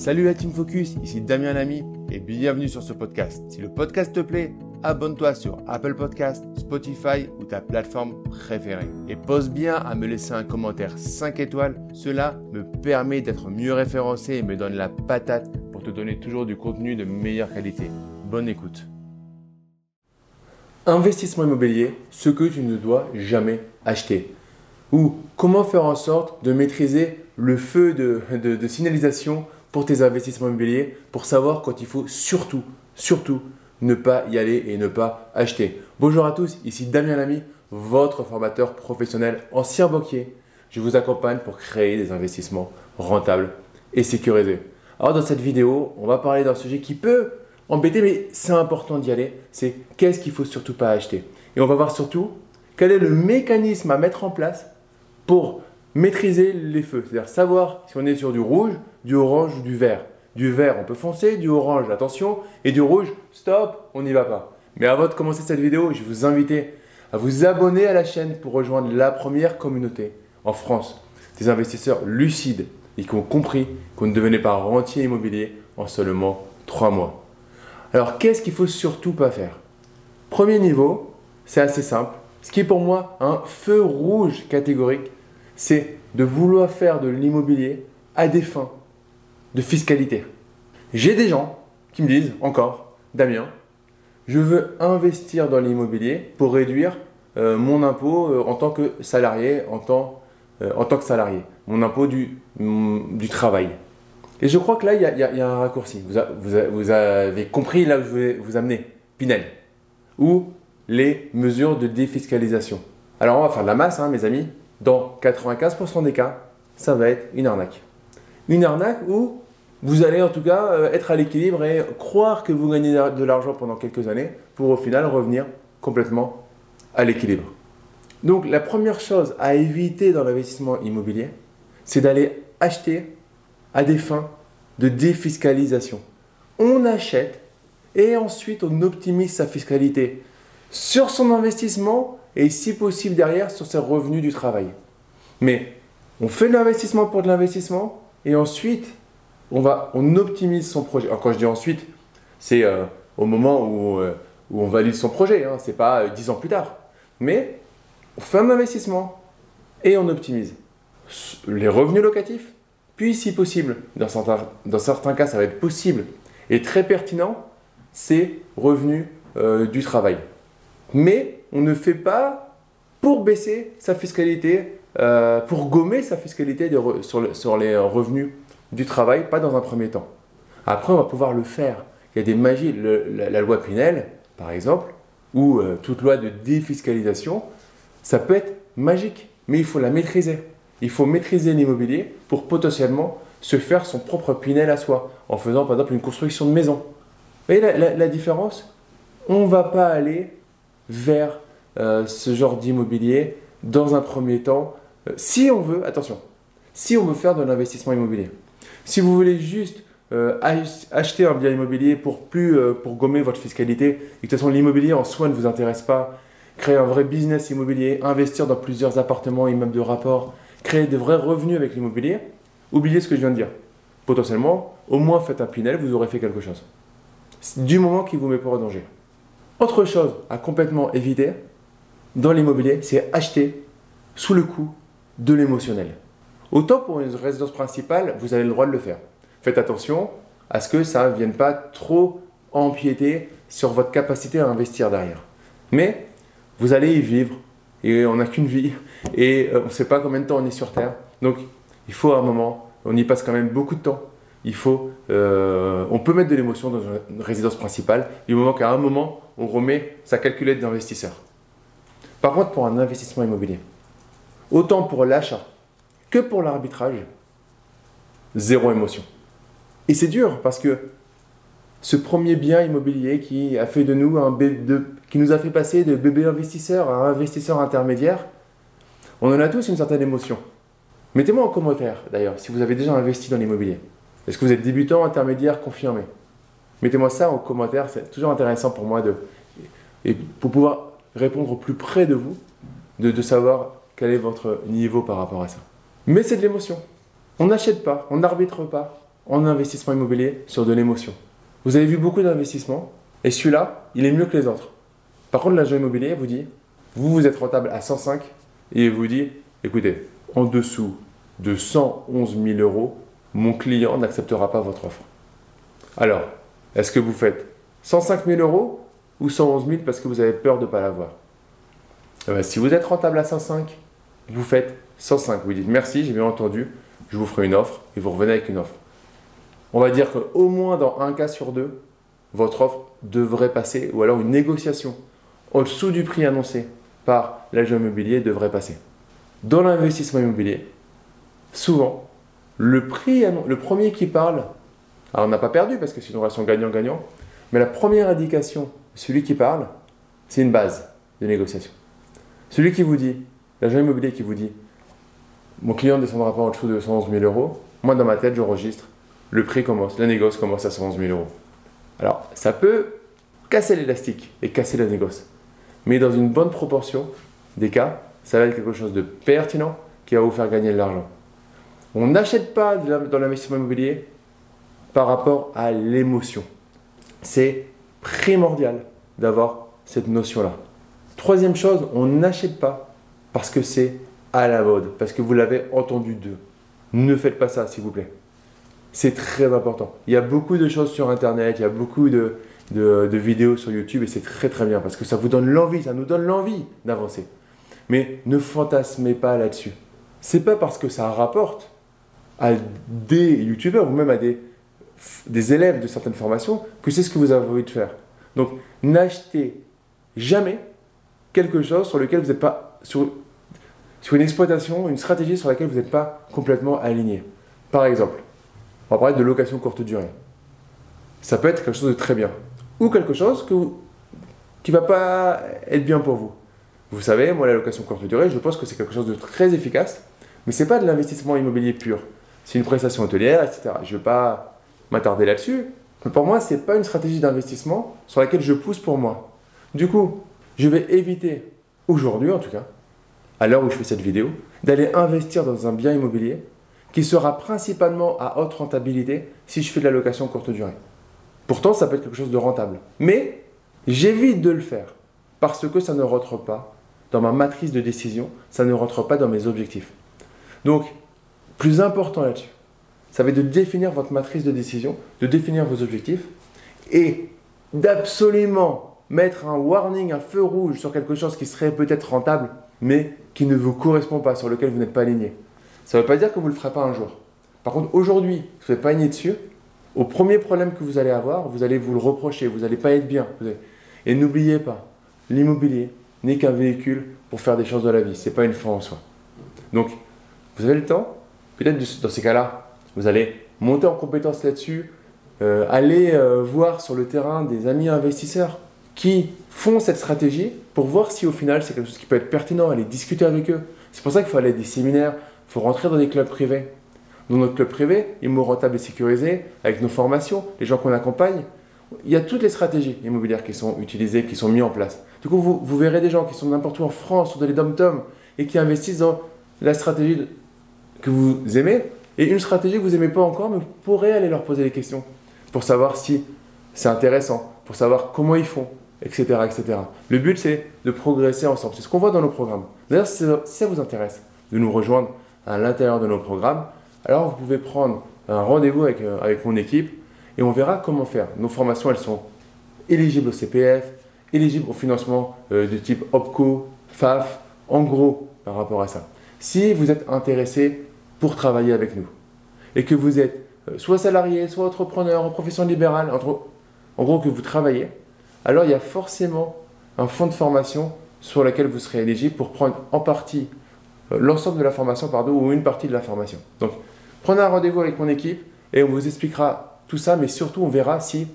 Salut la Team Focus, ici Damien Lamy et bienvenue sur ce podcast. Si le podcast te plaît, abonne-toi sur Apple Podcast, Spotify ou ta plateforme préférée. Et pose bien à me laisser un commentaire 5 étoiles, cela me permet d'être mieux référencé et me donne la patate pour te donner toujours du contenu de meilleure qualité. Bonne écoute. Investissement immobilier, ce que tu ne dois jamais acheter. Ou comment faire en sorte de maîtriser le feu de, de signalisation pour tes investissements immobiliers pour savoir quand il faut surtout, surtout ne pas y aller et ne pas acheter. Bonjour à tous, ici Damien Lamy, votre formateur professionnel, ancien banquier. Je vous accompagne pour créer des investissements rentables et sécurisés. Alors dans cette vidéo, on va parler d'un sujet qui peut embêter, mais c'est important d'y aller. C'est qu'est-ce qu'il faut surtout pas acheter. Et on va voir surtout quel est le mécanisme à mettre en place pour maîtriser les feux, c'est-à-dire savoir si on est sur du rouge, du orange ou du vert. Du vert, on peut foncer, du orange, attention, et du rouge, stop, on n'y va pas. Mais avant de commencer cette vidéo, je vais vous inviter à vous abonner à la chaîne pour rejoindre la première communauté en France des investisseurs lucides et qui ont compris qu'on ne devenait pas rentier immobilier en seulement 3 mois. Alors, qu'est-ce qu'il faut surtout pas faire? Premier niveau, c'est assez simple. Ce qui est pour moi un feu rouge catégorique, c'est de vouloir faire de l'immobilier à des fins de fiscalité. J'ai des gens qui me disent encore, Damien, je veux investir dans l'immobilier pour réduire euh, mon impôt euh, en tant que salarié, en tant, euh, en tant que salarié, mon impôt du, mm, du travail. Et je crois que là, il y, a un raccourci. Vous, vous, vous, avez compris là où je vais vous amener, Pinel, ou les mesures de défiscalisation. Alors on va faire de la masse, hein, mes amis dans 95% des cas, ça va être une arnaque. Une arnaque où vous allez en tout cas euh, être à l'équilibre et croire que vous gagnez de l'argent pendant quelques années pour au final revenir complètement à l'équilibre. Donc la première chose à éviter dans l'investissement immobilier, c'est d'aller acheter à des fins de défiscalisation. On achète et ensuite on optimise sa fiscalité sur son investissement et si possible derrière sur ses revenus du travail. Mais on fait de l'investissement pour de l'investissement et ensuite on, va, on optimise son projet. Alors quand je dis ensuite, c'est euh, au moment où, euh, où, on valide son projet, hein, c'est pas euh, dix ans plus tard. Mais on fait un investissement et on optimise les revenus locatifs, puis si possible, dans certains, dans certains cas ça va être possible et très pertinent, c'est revenus du travail. Mais on ne fait pas pour baisser sa fiscalité, euh, pour gommer sa fiscalité sur, les revenus du travail, pas dans un premier temps. Après, on va pouvoir le faire. Il y a des magies. la, loi Pinel, par exemple, ou euh, toute loi de défiscalisation, ça peut être magique, mais il faut la maîtriser. Il faut maîtriser l'immobilier pour potentiellement se faire son propre Pinel à soi, en faisant par exemple une construction de maison. Vous voyez la, la différence? On ne va pas aller vers euh, ce genre d'immobilier dans un premier temps. Euh, si on veut, attention, si on veut faire de l'investissement immobilier, si vous voulez juste euh, acheter un bien immobilier pour, plus, pour gommer votre fiscalité, et de toute façon l'immobilier en soi ne vous intéresse pas, créer un vrai business immobilier, investir dans plusieurs appartements, immeubles de rapport, créer de vrais revenus avec l'immobilier, oubliez ce que je viens de dire. Potentiellement, au moins faites un Pinel, vous aurez fait quelque chose. Du moment qu'il vous met pas en danger. Autre chose à complètement éviter dans l'immobilier, c'est acheter sous le coup de l'émotionnel. Autant pour une résidence principale, vous avez le droit de le faire. Faites attention à ce que ça ne vienne pas trop empiéter sur votre capacité à investir derrière. Mais vous allez y vivre et on n'a qu'une vie et euh, on ne sait pas combien de temps on est sur Terre. Donc il faut un moment, on y passe quand même beaucoup de temps. Il faut, euh, on peut mettre de l'émotion dans une résidence principale du moment qu'à un moment on remet sa calculette d'investisseur. Par contre, pour un investissement immobilier, autant pour l'achat que pour l'arbitrage, zéro émotion. Et c'est dur parce que ce premier bien immobilier qui nous nous a fait passer de bébé investisseur à investisseur intermédiaire, on en a tous une certaine émotion. Mettez-moi en commentaire d'ailleurs si vous avez déjà investi dans l'immobilier. Est-ce que vous êtes débutant, intermédiaire, confirmé? Mettez-moi ça en commentaire, c'est toujours intéressant pour moi de, et pour pouvoir répondre plus près de vous, de, savoir quel est votre niveau par rapport à ça. Mais c'est de l'émotion. On n'achète pas, on n'arbitre pas en investissement immobilier sur de l'émotion. Vous avez vu beaucoup d'investissements et celui-là, il est mieux que les autres. Par contre, l'agent immobilier vous dit, vous, vous êtes rentable à 105 et il vous dit, écoutez, en dessous de 111 000 euros, mon client n'acceptera pas votre offre. Alors, est-ce que vous faites 105 000 euros ou 111 000 parce que vous avez peur de ne pas l'avoir? Eh ben, Si vous êtes rentable à 105, vous faites 105. Vous dites merci, j'ai bien entendu, je vous ferai une offre et vous revenez avec une offre. On va dire qu'au moins dans un cas sur deux, votre offre devrait passer, ou alors une négociation en dessous du prix annoncé par l'agent immobilier devrait passer. Dans l'investissement immobilier, souvent, le, prix, le premier qui parle, alors on n'a pas perdu parce que c'est une relation gagnant-gagnant, mais la première indication, celui qui parle, c'est une base de négociation. Celui qui vous dit, l'agent immobilier qui vous dit, mon client ne descendra pas en dessous de 111 000 euros, moi dans ma tête, j'enregistre, le prix commence, la négoce commence à 111 000 euros. Alors, ça peut casser l'élastique et casser la négoce. Mais dans une bonne proportion des cas, ça va être quelque chose de pertinent qui va vous faire gagner de l'argent. On n'achète pas dans l'investissement immobilier par rapport à l'émotion. C'est primordial d'avoir cette notion-là. Troisième chose, on n'achète pas parce que c'est à la mode, parce que vous l'avez entendu d'eux. Ne faites pas ça, s'il vous plaît. C'est très important. Il y a beaucoup de choses sur Internet, il y a beaucoup de, vidéos sur YouTube et c'est très très bien parce que ça vous donne l'envie, ça nous donne l'envie d'avancer. Mais ne fantasmez pas là-dessus. C'est pas parce que ça rapporte à des youtubeurs ou même à des, des élèves de certaines formations que c'est ce que vous avez envie de faire. Donc n'achetez jamais quelque chose sur lequel vous n'êtes pas sur, une exploitation, une stratégie sur laquelle vous n'êtes pas complètement aligné. Par exemple, on va parler de location courte durée. Ça peut être quelque chose de très bien. Ou quelque chose que qui ne va pas être bien pour vous. Vous savez, moi, la location courte durée, je pense que c'est quelque chose de très efficace, mais ce n'est pas de l'investissement immobilier pur. C'est une prestation hôtelière, etc. Je ne vais pas m'attarder là-dessus. Mais pour moi, ce n'est pas une stratégie d'investissement sur laquelle je pousse pour moi. Du coup, je vais éviter, aujourd'hui en tout cas, à l'heure où je fais cette vidéo, d'aller investir dans un bien immobilier qui sera principalement à haute rentabilité si je fais de la location courte durée. Pourtant, ça peut être quelque chose de rentable. Mais j'évite de le faire parce que ça ne rentre pas dans ma matrice de décision, ça ne rentre pas dans mes objectifs. Donc, plus important là-dessus, ça va être de définir votre matrice de décision, de définir vos objectifs et d'absolument mettre un warning, un feu rouge sur quelque chose qui serait peut-être rentable, mais qui ne vous correspond pas, sur lequel vous n'êtes pas aligné. Ça ne veut pas dire que vous ne le ferez pas un jour. Par contre, aujourd'hui, vous n'êtes pas aligné dessus, au premier problème que vous allez avoir, vous allez vous le reprocher, vous n'allez pas être bien. Et n'oubliez pas, l'immobilier n'est qu'un véhicule pour faire des choses de la vie, ce n'est pas une fin en soi. Donc, vous avez le temps, peut-être dans ces cas-là, vous allez monter en compétence là-dessus, euh, aller euh, voir sur le terrain des amis investisseurs qui font cette stratégie pour voir si au final c'est quelque chose qui peut être pertinent, aller discuter avec eux. C'est pour ça qu'il faut aller à des séminaires, il faut rentrer dans des clubs privés. Dans notre club privé, Immo Rentable et Sécurisé, avec nos formations, les gens qu'on accompagne, il y a toutes les stratégies immobilières qui sont utilisées, qui sont mises en place. Du coup, vous, verrez des gens qui sont n'importe où en France, sur des dom-tom, et qui investissent dans la stratégie que vous aimez, et une stratégie que vous n'aimez pas encore, mais vous pourrez aller leur poser des questions pour savoir si c'est intéressant, pour savoir comment ils font, etc. etc. Le but, c'est de progresser ensemble. C'est ce qu'on voit dans nos programmes. D'ailleurs, si ça vous intéresse de nous rejoindre, à l'intérieur de nos programmes, alors vous pouvez prendre un rendez-vous avec, euh, avec mon équipe et on verra comment faire. Nos formations, elles sont éligibles au CPF, éligibles au financement euh, de type OPCO, FAF, en gros par rapport à ça. Si vous êtes intéressé pour travailler avec nous et que vous êtes euh, soit salarié, soit entrepreneur, en profession libérale, en gros que vous travaillez, alors il y a forcément un fonds de formation sur lequel vous serez éligible pour prendre en partie euh, l'ensemble de la formation, pardon, ou une partie de la formation. Donc, prenez un rendez-vous avec mon équipe et on vous expliquera tout ça, mais surtout on verra si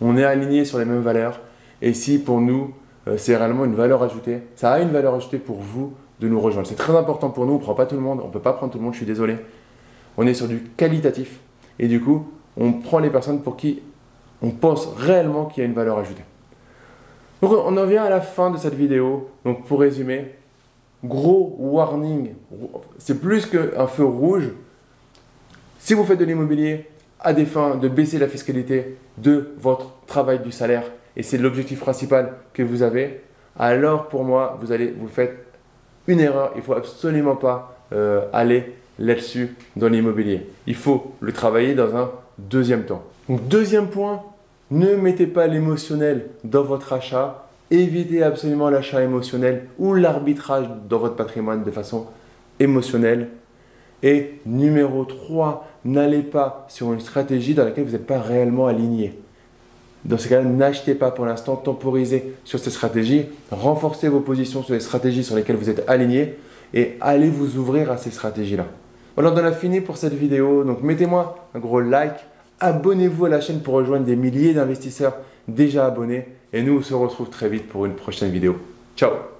on est aligné sur les mêmes valeurs et si pour nous euh, c'est réellement une valeur ajoutée. Ça a une valeur ajoutée pour vous de nous rejoindre. C'est très important pour nous, on ne prend pas tout le monde, on ne peut pas prendre tout le monde, je suis désolé. On est sur du qualitatif et du coup, on prend les personnes pour qui on pense réellement qu'il y a une valeur ajoutée. Donc on en vient à la fin de cette vidéo. Donc pour résumer, gros warning, c'est plus qu'un feu rouge. Si vous faites de l'immobilier, à des fins de baisser la fiscalité de votre travail du salaire et c'est l'objectif principal que vous avez, alors pour moi, vous allez vous faites une erreur. Il ne faut absolument pas euh, aller là-dessus dans l'immobilier. Il faut le travailler dans un deuxième temps. Deuxième point, ne mettez pas l'émotionnel dans votre achat. Évitez absolument l'achat émotionnel ou l'arbitrage dans votre patrimoine de façon émotionnelle. Et numéro 3, n'allez pas sur une stratégie dans laquelle vous n'êtes pas réellement aligné. Dans ce cas-là, n'achetez pas pour l'instant, temporisez sur ces stratégies, renforcez vos positions sur les stratégies sur lesquelles vous êtes aligné et allez vous ouvrir à ces stratégies-là. Voilà, on en a fini pour cette vidéo. Donc mettez-moi un gros like, abonnez-vous à la chaîne pour rejoindre des milliers d'investisseurs déjà abonnés et nous on se retrouve très vite pour une prochaine vidéo. Ciao